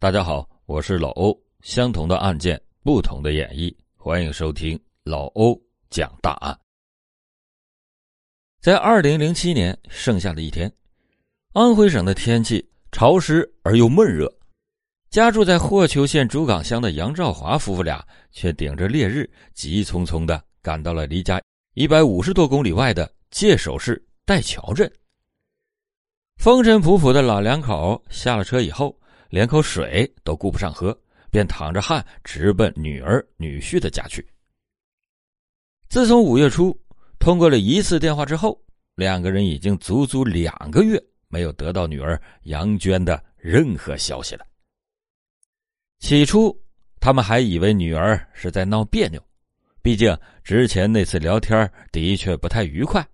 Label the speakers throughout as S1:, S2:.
S1: 大家好，我是老欧。相同的案件，不同的演绎，欢迎收听老欧讲大案。在二零零七年盛夏的一天，安徽省的天气潮湿而又闷热，家住在霍邱县竹岗乡的杨兆华夫妇俩却顶着烈日，急匆匆的赶到了离家一百五十多公里外的界首市戴桥镇。风尘仆仆的老两口下了车以后。连口水都顾不上喝，便淌着汗直奔女儿女婿的家去。自从五月初通过了一次电话之后，两个人已经足足两个月没有得到女儿杨娟的任何消息了。起初，他们还以为女儿是在闹别扭，毕竟之前那次聊天的确不太愉快。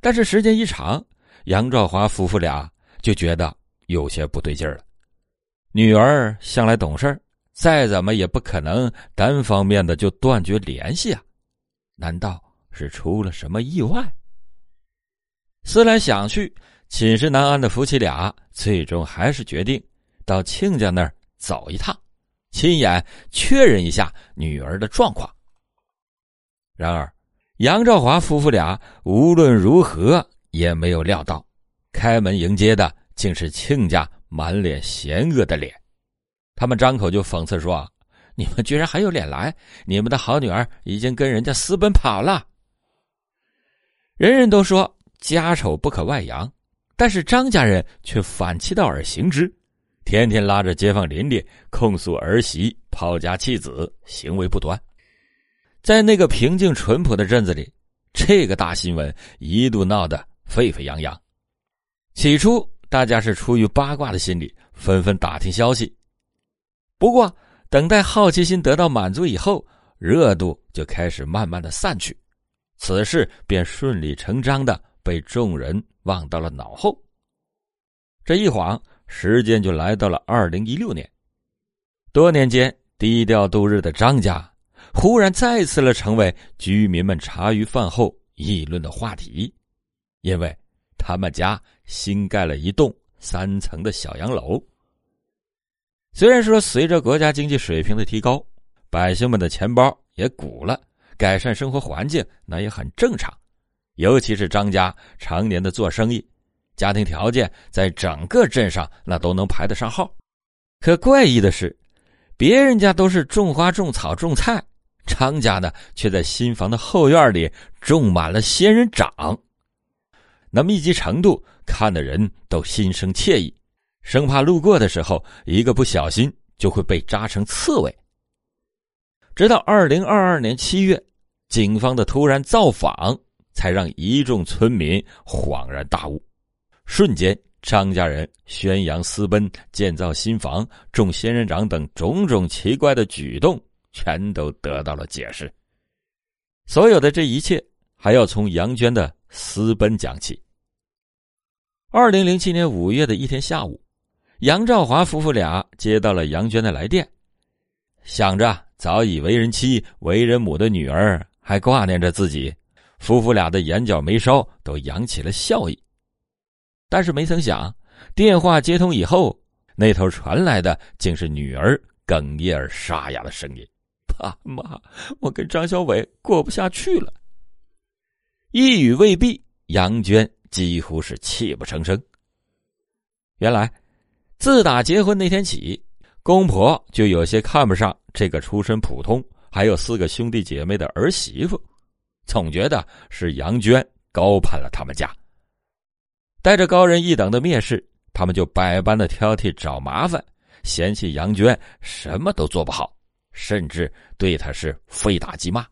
S1: 但是时间一长，杨兆华夫妇俩就觉得有些不对劲了。女儿向来懂事再怎么也不可能单方面的就断绝联系啊！难道是出了什么意外？思来想去，寝食难安的夫妻俩最终还是决定到亲家那儿走一趟，亲眼确认一下女儿的状况。然而，杨兆华夫妇俩无论如何也没有料到，开门迎接的竟是亲家。满脸嫌恶的脸，他们张口就讽刺说：“你们居然还有脸来！你们的好女儿已经跟人家私奔跑了。”人人都说家丑不可外扬，但是张家人却反其道而行之，天天拉着街坊邻里控诉儿媳抛家弃子，行为不端。在那个平静淳朴的镇子里，这个大新闻一度闹得沸沸扬扬。起初。大家是出于八卦的心理，纷纷打听消息。不过，等待好奇心得到满足以后，热度就开始慢慢的散去，此事便顺理成章的被众人忘到了脑后。这一晃，时间就来到了二零一六年。多年间低调度日的张家，忽然再次了成为居民们茶余饭后议论的话题，因为。他们家新盖了一栋三层的小洋楼。虽然说随着国家经济水平的提高，百姓们的钱包也鼓了，改善生活环境那也很正常。尤其是张家常年的做生意，家庭条件在整个镇上那都能排得上号。可怪异的是，别人家都是种花种草种菜，张家呢却在新房的后院里种满了仙人掌。那密集程度看的人都心生惬意，生怕路过的时候一个不小心就会被扎成刺猬。直到二零二二年七月，警方的突然造访，才让一众村民恍然大悟。瞬间，张家人宣扬私奔、建造新房、种仙人掌等种种奇怪的举动，全都得到了解释。所有的这一切，还要从杨娟的。私奔讲起。二零零七年五月的一天下午，杨兆华夫妇俩接到了杨娟的来电，想着早已为人妻、为人母的女儿还挂念着自己，夫妇俩的眼角眉梢都扬起了笑意。但是没曾想，电话接通以后，那头传来的竟是女儿哽咽而沙哑的声音：“爸妈，我跟张小伟过不下去了。”一语未毕，杨娟几乎是泣不成声。原来，自打结婚那天起，公婆就有些看不上这个出身普通、还有四个兄弟姐妹的儿媳妇，总觉得是杨娟高攀了他们家。带着高人一等的蔑视，他们就百般的挑剔、找麻烦，嫌弃杨娟什么都做不好，甚至对她是非打即骂。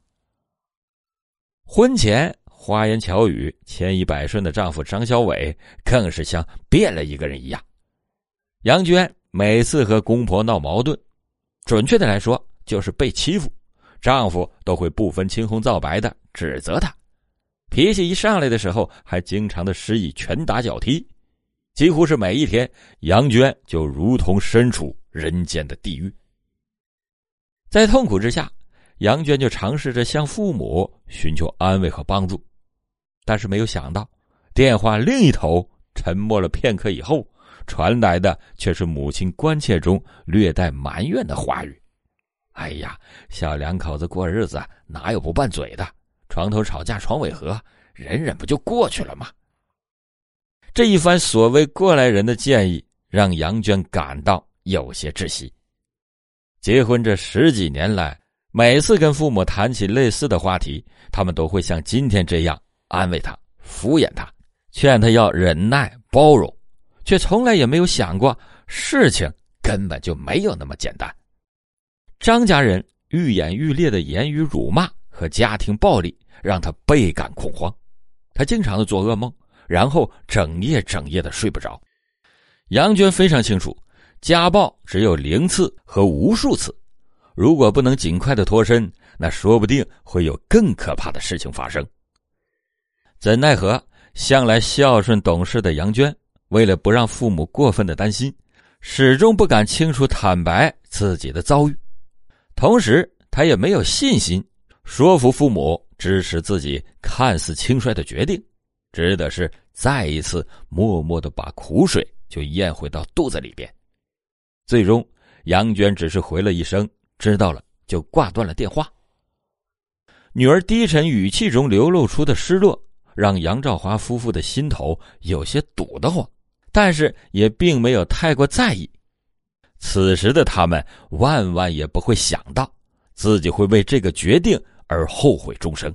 S1: 婚前。花言巧语、千依百顺的丈夫张小伟，更是像变了一个人一样。杨娟每次和公婆闹矛盾，准确的来说就是被欺负，丈夫都会不分青红皂白的指责她。脾气一上来的时候，还经常的施以拳打脚踢，几乎是每一天，杨娟就如同身处人间的地狱。在痛苦之下，杨娟就尝试着向父母寻求安慰和帮助。但是没有想到，电话另一头沉默了片刻以后，传来的却是母亲关切中略带埋怨的话语：“哎呀，小两口子过日子哪有不拌嘴的？床头吵架床尾和，忍忍不就过去了吗？”这一番所谓过来人的建议，让杨娟感到有些窒息。结婚这十几年来，每次跟父母谈起类似的话题，他们都会像今天这样安慰他、敷衍他，劝他要忍耐包容，却从来也没有想过事情根本就没有那么简单。张家人愈演愈烈的言语辱骂和家庭暴力，让他倍感恐慌，他经常的做噩梦，然后整夜整夜的睡不着。杨娟非常清楚。家暴只有零次和无数次，如果不能尽快的脱身，那说不定会有更可怕的事情发生。怎奈何，向来孝顺懂事的杨娟，为了不让父母过分的担心，始终不敢清楚坦白自己的遭遇。同时，她也没有信心说服父母支持自己看似轻率的决定，只得是再一次默默的把苦水就咽回到肚子里边。最终，杨娟只是回了一声“知道了”，就挂断了电话。女儿低沉语气中流露出的失落，让杨兆华夫妇的心头有些堵得慌，但是也并没有太过在意。此时的他们万万也不会想到，自己会为这个决定而后悔终生。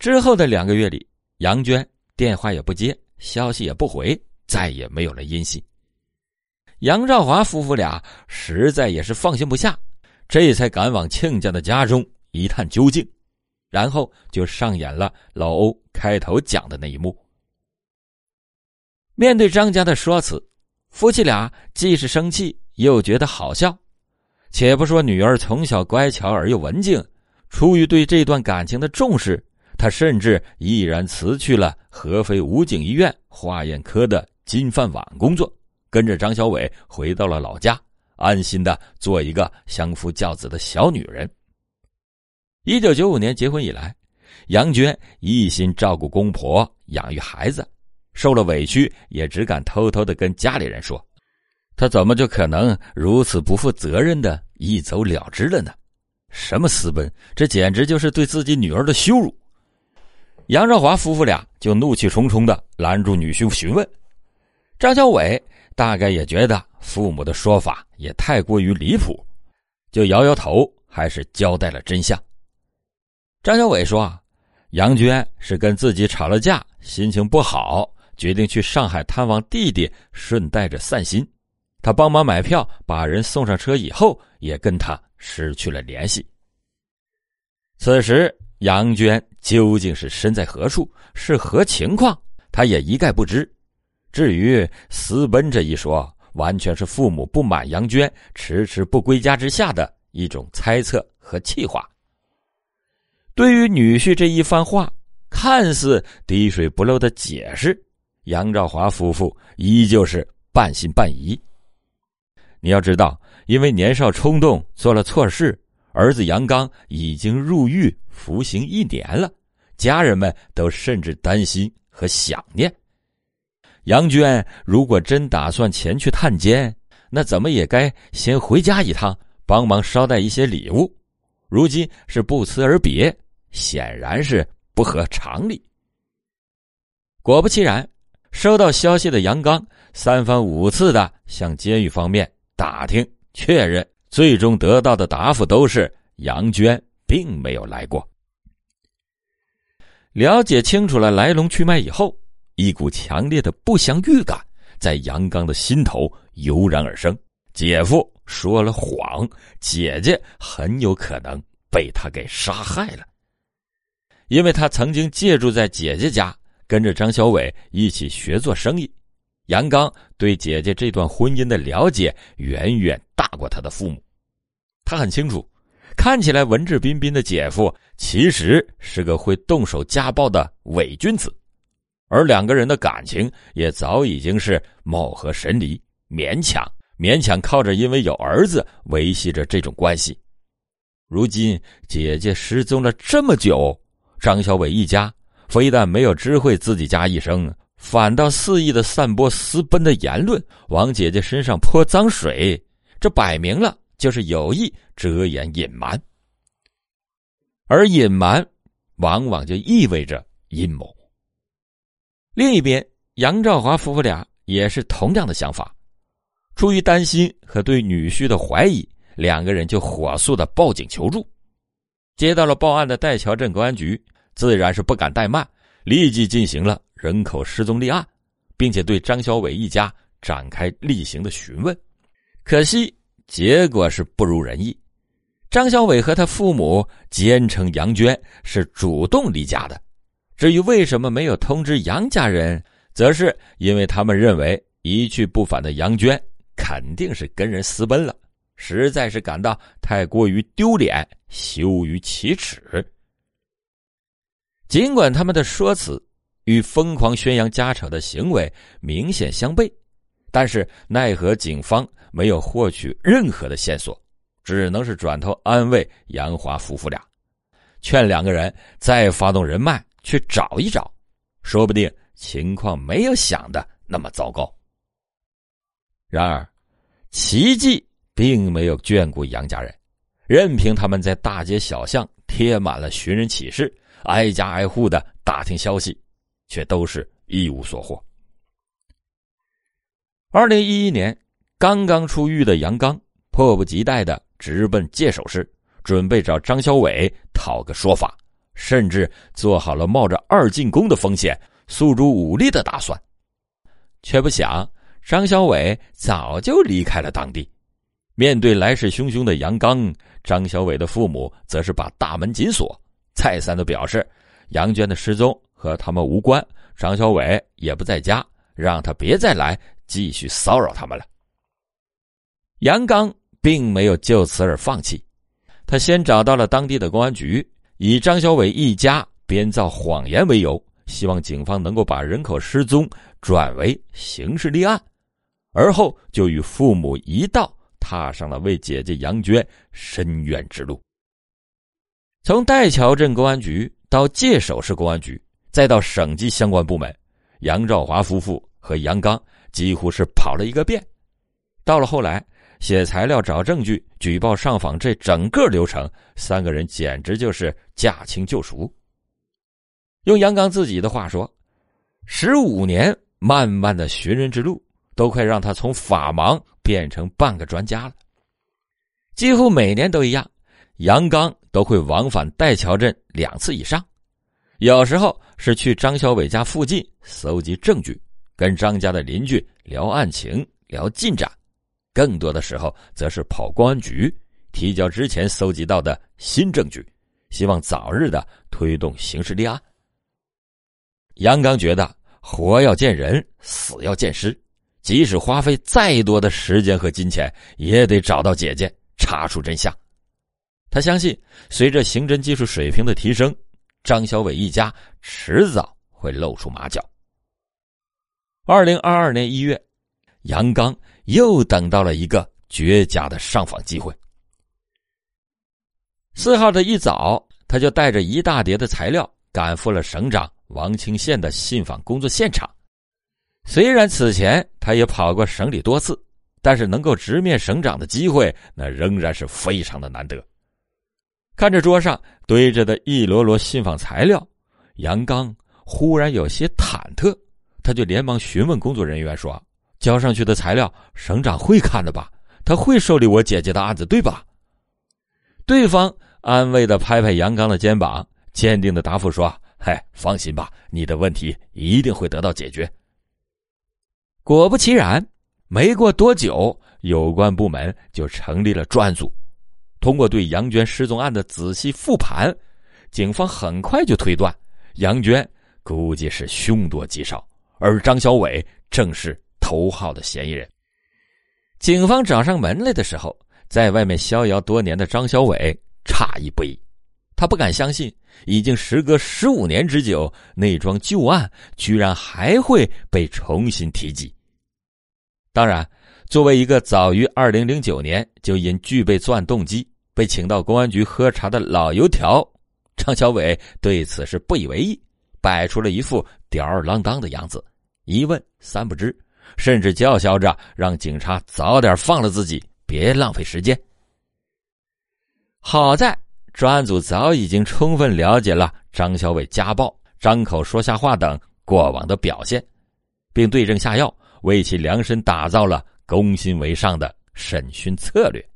S1: 之后的两个月里，杨娟电话也不接，消息也不回，再也没有了音信。杨兆华夫妇俩实在也是放心不下，这才赶往亲家的家中一探究竟，然后就上演了老欧开头讲的那一幕。面对张家的说辞，夫妻俩既是生气，又觉得好笑。且不说女儿从小乖巧而又文静，出于对这段感情的重视，他甚至毅然辞去了合肥武警医院化验科的金饭碗工作。跟着张小伟回到了老家，安心的做一个相夫教子的小女人。一九九五年结婚以来，杨娟一心照顾公婆、养育孩子，受了委屈也只敢偷偷的跟家里人说，她怎么就可能如此不负责任的一走了之了呢？什么私奔，这简直就是对自己女儿的羞辱！杨兆华夫妇俩就怒气冲冲的拦住女婿询问，张小伟。大概也觉得父母的说法也太过于离谱，就摇摇头，还是交代了真相。张小伟说：“杨娟是跟自己吵了架，心情不好，决定去上海探望弟弟，顺带着散心。他帮忙买票，把人送上车以后，也跟他失去了联系。此时，杨娟究竟是身在何处，是何情况，他也一概不知。”至于私奔这一说，完全是父母不满杨娟迟迟不归家之下的一种猜测和气话。对于女婿这一番话，看似滴水不漏的解释，杨兆华夫妇依旧是半信半疑。你要知道，因为年少冲动做了错事，儿子杨刚已经入狱服刑一年了，家人们都甚至担心和想念。杨娟如果真打算前去探监，那怎么也该先回家一趟，帮忙捎带一些礼物。如今是不辞而别，显然是不合常理。果不其然，收到消息的杨刚三番五次的向监狱方面打听确认，最终得到的答复都是杨娟并没有来过。了解清楚了来龙去脉以后。一股强烈的不祥预感在杨刚的心头油然而生。姐夫说了谎，姐姐很有可能被他给杀害了。因为他曾经借住在姐姐家，跟着张小伟一起学做生意。杨刚对姐姐这段婚姻的了解远远大过他的父母。他很清楚，看起来文质彬彬的姐夫，其实是个会动手家暴的伪君子。而两个人的感情也早已经是貌合神离，勉强勉强靠着因为有儿子维系着这种关系。如今姐姐失踪了这么久，张小伟一家非但没有知会自己家一声，反倒肆意的散播私奔的言论，往姐姐身上泼脏水，这摆明了就是有意遮掩隐瞒。而隐瞒，往往就意味着阴谋。另一边，杨兆华夫妇俩也是同样的想法，出于担心和对女婿的怀疑，两个人就火速的报警求助。接到了报案的戴桥镇公安局，自然是不敢怠慢，立即进行了。人口失踪立案，并且对张小伟一家展开例行的询问，可惜结果是不如人意。张小伟和他父母坚称杨娟是主动离家的，至于为什么没有通知杨家人，则是因为他们认为一去不返的杨娟肯定是跟人私奔了，实在是感到太过于丢脸，羞于启齿。尽管他们的说辞。与疯狂宣扬家丑的行为明显相悖，但是奈何警方没有获取任何的线索，只能是转头安慰杨华夫妇俩，劝两个人再发动人脉去找一找，说不定情况没有想的那么糟糕。然而，奇迹并没有眷顾杨家人，任凭他们在大街小巷贴满了寻人启事，挨家挨户的打听消息。却都是一无所获。二零一一年，刚刚出狱的杨刚迫不及待的直奔界首市，准备找张小伟讨个说法，甚至做好了冒着二进宫的风险诉诸武力的打算。却不想，张小伟早就离开了当地。面对来势汹汹的杨刚，张小伟的父母则是把大门紧锁，再三的表示杨娟的失踪。和他们无关，张小伟也不在家，让他别再来继续骚扰他们了。杨刚并没有就此而放弃，他先找到了当地的公安局，以张小伟一家编造谎言为由，希望警方能够把人口失踪转为刑事立案，而后就与父母一道踏上了为姐姐杨娟伸冤之路。从戴桥镇公安局到界首市公安局。再到省级相关部门，杨兆华夫妇和杨刚几乎是跑了一个遍。到了后来，写材料、找证据、举报上访这整个流程，三个人简直就是驾轻就熟。用杨刚自己的话说：“十五年漫漫的寻人之路，都快让他从法盲变成半个专家了。”几乎每年都一样，杨刚都会往返戴桥镇两次以上。有时候是去张小伟家附近搜集证据，跟张家的邻居聊案情、聊进展；更多的时候则是跑公安局提交之前搜集到的新证据，希望早日的推动刑事立案。杨刚觉得活要见人，死要见尸，即使花费再多的时间和金钱，也得找到姐姐，查出真相。他相信，随着刑侦技术水平的提升。张小伟一家迟早会露出马脚。二零二二年一月，杨刚又等到了一个绝佳的上访机会。四号的一早，他就带着一大叠的材料赶赴了省长王清县的信访工作现场。虽然此前他也跑过省里多次，但是能够直面省长的机会，那仍然是非常的难得。看着桌上堆着的一摞摞信访材料，杨刚忽然有些忐忑，他就连忙询问工作人员说：“交上去的材料，省长会看的吧？他会受理我姐姐的案子，对吧？”对方安慰的拍拍杨刚的肩膀，坚定的答复说：“嗨，放心吧，你的问题一定会得到解决。”果不其然，没过多久，有关部门就成立了专案组。通过对杨娟失踪案的仔细复盘，警方很快就推断，杨娟估计是凶多吉少，而张小伟正是头号的嫌疑人。警方找上门来的时候，在外面逍遥多年的张小伟诧异不已，他不敢相信，已经时隔十五年之久，那桩旧案居然还会被重新提及。当然，作为一个早于二零零九年就因具备作案动机。被请到公安局喝茶的老油条张小伟对此是不以为意，摆出了一副吊儿郎当的样子，一问三不知，甚至叫嚣着让警察早点放了自己，别浪费时间。好在专案组早已经充分了解了张小伟家暴、张口说瞎话等过往的表现，并对症下药，为其量身打造了攻心为上的审讯策略。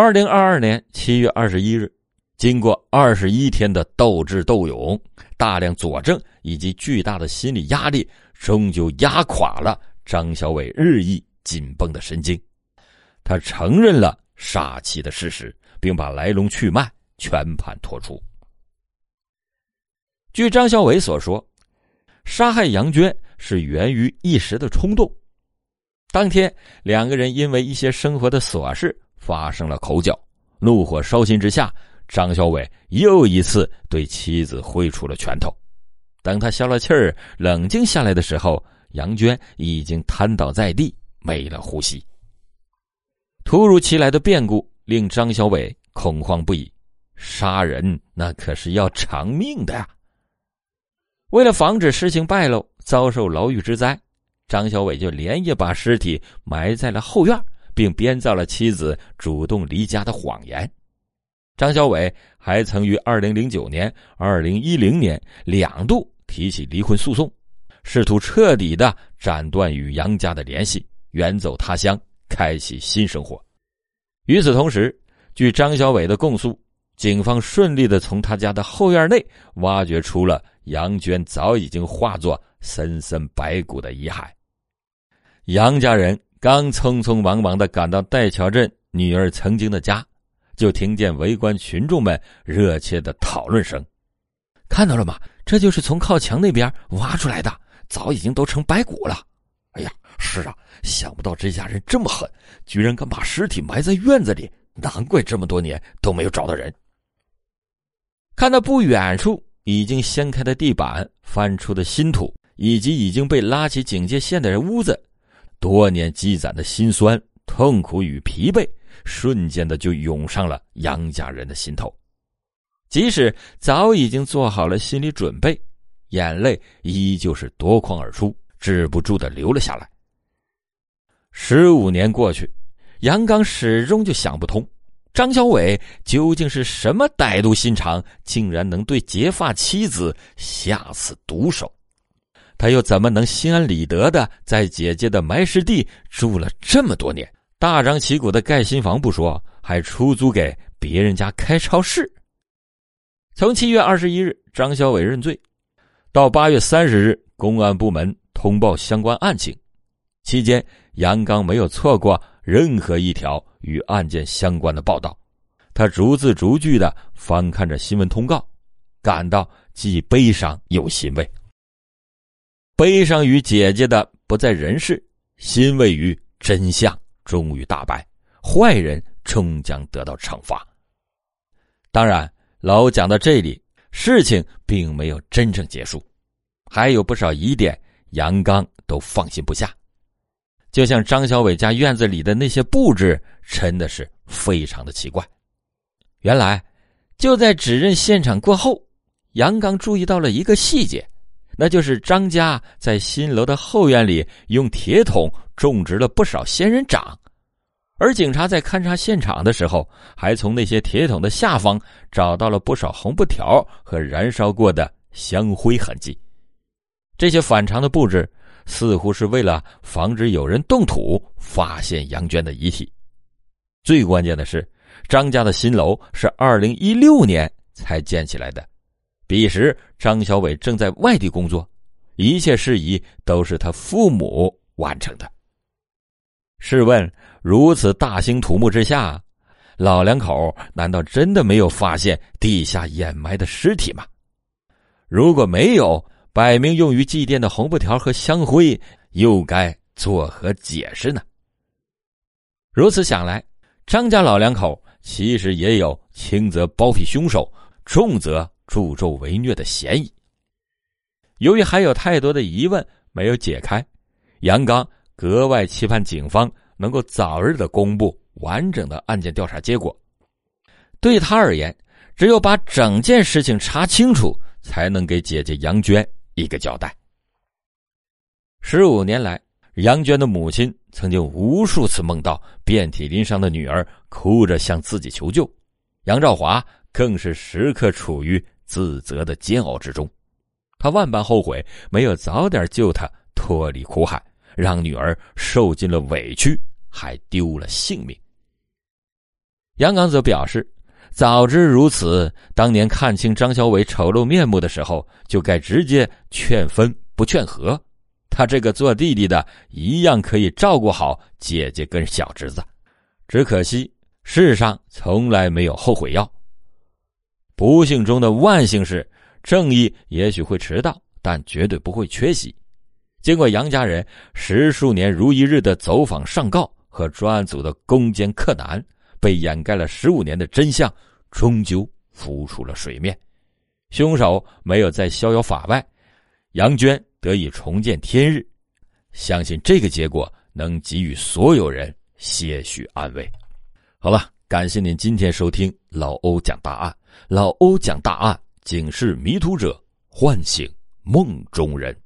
S1: 二零二二年七月二十一日，经过二十一天的斗智斗勇、大量佐证以及巨大的心理压力，终究压垮了张小伟日益紧绷的神经。他承认了杀妻的事实，并把来龙去脉全盘托出。据张小伟所说，杀害杨娟是源于一时的冲动。当天，两个人因为一些生活的琐事。发生了口角，怒火烧心之下，张小伟又一次对妻子挥出了拳头。等他消了气儿、冷静下来的时候，杨娟已经瘫倒在地，没了呼吸。突如其来的变故令张小伟恐慌不已，杀人那可是要偿命的呀！为了防止事情败露，遭受牢狱之灾，张小伟就连夜把尸体埋在了后院。并编造了妻子主动离家的谎言。张小伟还曾于二零零九年、二零一零年两度提起离婚诉讼，试图彻底的斩断与杨家的联系，远走他乡，开启新生活。与此同时，据张小伟的供述，警方顺利的从他家的后院内挖掘出了杨娟早已经化作森森白骨的遗骸。杨家人。刚匆匆忙忙的赶到戴桥镇女儿曾经的家，就听见围观群众们热切的讨论声：“看到了吗？这就是从靠墙那边挖出来的，早已经都成白骨了。”“哎呀，是啊，想不到这家人这么狠，居然敢把尸体埋在院子里，难怪这么多年都没有找到人。”看到不远处已经掀开的地板、翻出的新土，以及已经被拉起警戒线的屋子。多年积攒的辛酸、痛苦与疲惫，瞬间的就涌上了杨家人的心头。即使早已经做好了心理准备，眼泪依旧是夺眶而出，止不住的流了下来。十五年过去，杨刚始终就想不通，张小伟究竟是什么歹毒心肠，竟然能对结发妻子下此毒手。他又怎么能心安理得的在姐姐的埋尸地住了这么多年？大张旗鼓的盖新房不说，还出租给别人家开超市。从七月二十一日张小伟认罪，到八月三十日公安部门通报相关案情，期间杨刚没有错过任何一条与案件相关的报道。他逐字逐句的翻看着新闻通告，感到既悲伤又欣慰。悲伤于姐姐的不在人世，欣慰于真相终于大白，坏人终将得到惩罚。当然，老讲到这里，事情并没有真正结束，还有不少疑点，杨刚都放心不下。就像张小伟家院子里的那些布置，真的是非常的奇怪。原来，就在指认现场过后，杨刚注意到了一个细节。那就是张家在新楼的后院里用铁桶种植了不少仙人掌，而警察在勘察现场的时候，还从那些铁桶的下方找到了不少红布条和燃烧过的香灰痕迹。这些反常的布置，似乎是为了防止有人动土发现杨娟的遗体。最关键的是，张家的新楼是二零一六年才建起来的。彼时，张小伟正在外地工作，一切事宜都是他父母完成的。试问，如此大兴土木之下，老两口难道真的没有发现地下掩埋的尸体吗？如果没有，摆明用于祭奠的红布条和香灰，又该作何解释呢？如此想来，张家老两口其实也有轻则包庇凶手，重则……助纣为虐的嫌疑。由于还有太多的疑问没有解开，杨刚格外期盼警方能够早日的公布完整的案件调查结果。对他而言，只有把整件事情查清楚，才能给姐姐杨娟一个交代。十五年来，杨娟的母亲曾经无数次梦到遍体鳞伤的女儿哭着向自己求救，杨兆华更是时刻处于自责的煎熬之中。他万般后悔没有早点救她脱离苦海，让女儿受尽了委屈，还丢了性命。杨刚则表示，早知如此，当年看清张小伟丑陋面目的时候，就该直接劝分不劝和。他这个做弟弟的，一样可以照顾好姐姐跟小侄子。只可惜世上从来没有后悔药。不幸中的万幸是。正义也许会迟到，但绝对不会缺席。经过杨家人十数年如一日的走访上告和专案组的攻坚克难，被掩盖了十五年的真相终究浮出了水面。凶手没有再逍遥法外，杨娟得以重见天日。相信这个结果能给予所有人些许安慰。好了，感谢您今天收听老欧讲大案。老欧讲大案。警示迷途者，唤醒梦中人。